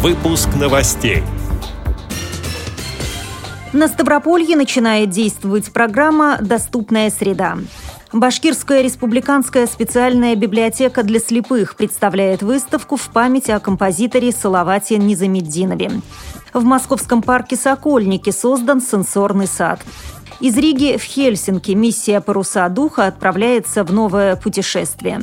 Выпуск новостей. На Ставрополье начинает действовать программа «Доступная среда». Башкирская республиканская специальная библиотека для слепых представляет выставку в память о композиторе Салавате Низамеддинове. В московском парке «Сокольники» создан сенсорный сад. Из Риги в Хельсинки миссия «Паруса духа» отправляется в новое путешествие.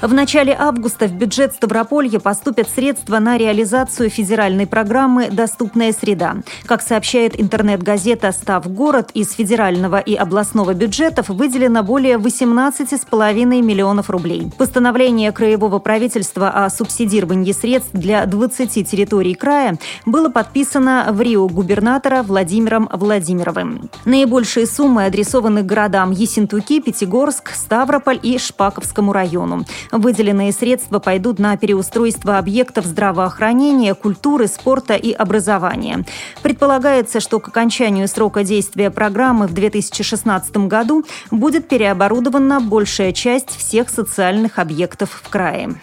В начале августа в бюджет Ставрополья поступят средства на реализацию федеральной программы «Доступная среда». Как сообщает интернет-газета «Став город», из федерального и областного бюджетов выделено более 18,5 миллионов рублей. Постановление Краевого правительства о субсидировании средств для 20 территорий края было подписано в Рио губернатора Владимиром Владимировым. Наибольшие суммы адресованы городам Ессентуки, Пятигорск, Ставрополь и Шпаковскому району. Выделенные средства пойдут на переустройство объектов здравоохранения, культуры, спорта и образования. Предполагается, что к окончанию срока действия программы в 2016 году будет переоборудована большая часть всех социальных объектов в крае.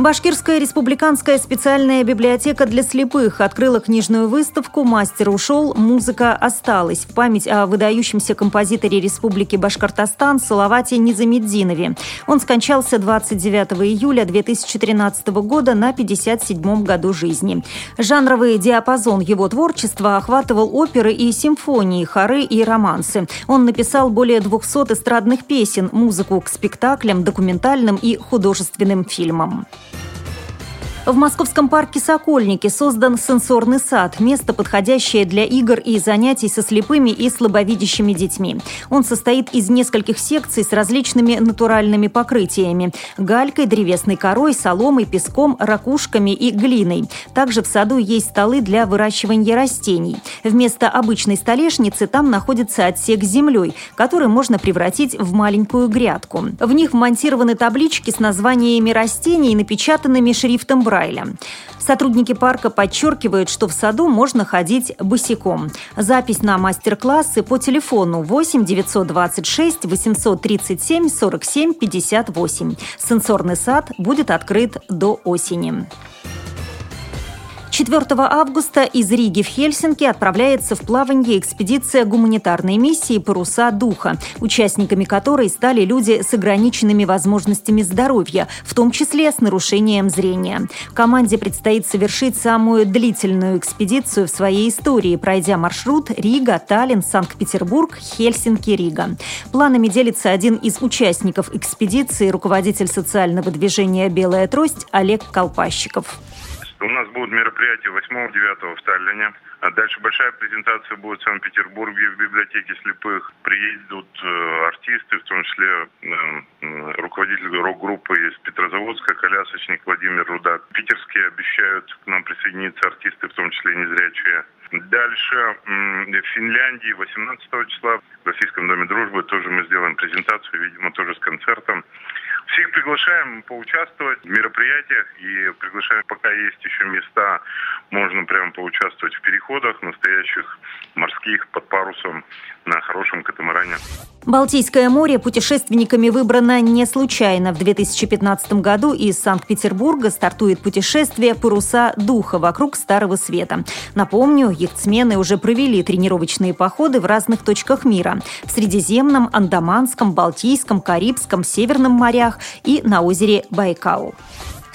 Башкирская республиканская специальная библиотека для слепых открыла книжную выставку «Мастер ушел, музыка осталась» в память о выдающемся композиторе Республики Башкортостан Салавате Низамеддинове. Он скончался 29 июля 2013 года на 57-м году жизни. Жанровый диапазон его творчества охватывал оперы и симфонии, хоры и романсы. Он написал более 200 эстрадных песен, музыку к спектаклям, документальным и художественным фильмам. В московском парке «Сокольники» создан сенсорный сад, место, подходящее для игр и занятий со слепыми и слабовидящими детьми. Он состоит из нескольких секций с различными натуральными покрытиями – галькой, древесной корой, соломой, песком, ракушками и глиной. Также в саду есть столы для выращивания растений. Вместо обычной столешницы там находится отсек с землей, который можно превратить в маленькую грядку. В них вмонтированы таблички с названиями растений, напечатанными шрифтом Брайля. Сотрудники парка подчеркивают, что в саду можно ходить босиком. Запись на мастер-классы по телефону 8 926 837 47 58. Сенсорный сад будет открыт до осени. 4 августа из Риги в Хельсинки отправляется в плавание экспедиция гуманитарной миссии «Паруса духа», участниками которой стали люди с ограниченными возможностями здоровья, в том числе с нарушением зрения. Команде предстоит совершить самую длительную экспедицию в своей истории, пройдя маршрут Рига, Таллин, Санкт-Петербург, Хельсинки, Рига. Планами делится один из участников экспедиции, руководитель социального движения «Белая трость» Олег Колпащиков. У нас будут мероприятия 8-9 в Таллине. А дальше большая презентация будет в Санкт-Петербурге в библиотеке слепых. Приедут э, артисты, в том числе э, руководитель рок-группы из Петрозаводска, колясочник Владимир Рудак. Питерские обещают к нам присоединиться артисты, в том числе незрячие. Дальше в Финляндии 18 числа в Российском доме дружбы тоже мы сделаем презентацию, видимо, тоже с концертом. Всех приглашаем поучаствовать в мероприятиях и приглашаем, пока есть еще места, можно прямо поучаствовать в переходах настоящих морских под парусом на хорошем катамаране. Балтийское море путешественниками выбрано не случайно. В 2015 году из Санкт-Петербурга стартует путешествие «Паруса духа» вокруг Старого Света. Напомню, яхтсмены уже провели тренировочные походы в разных точках мира. В Средиземном, Андаманском, Балтийском, Карибском, Северном морях и на озере Байкал.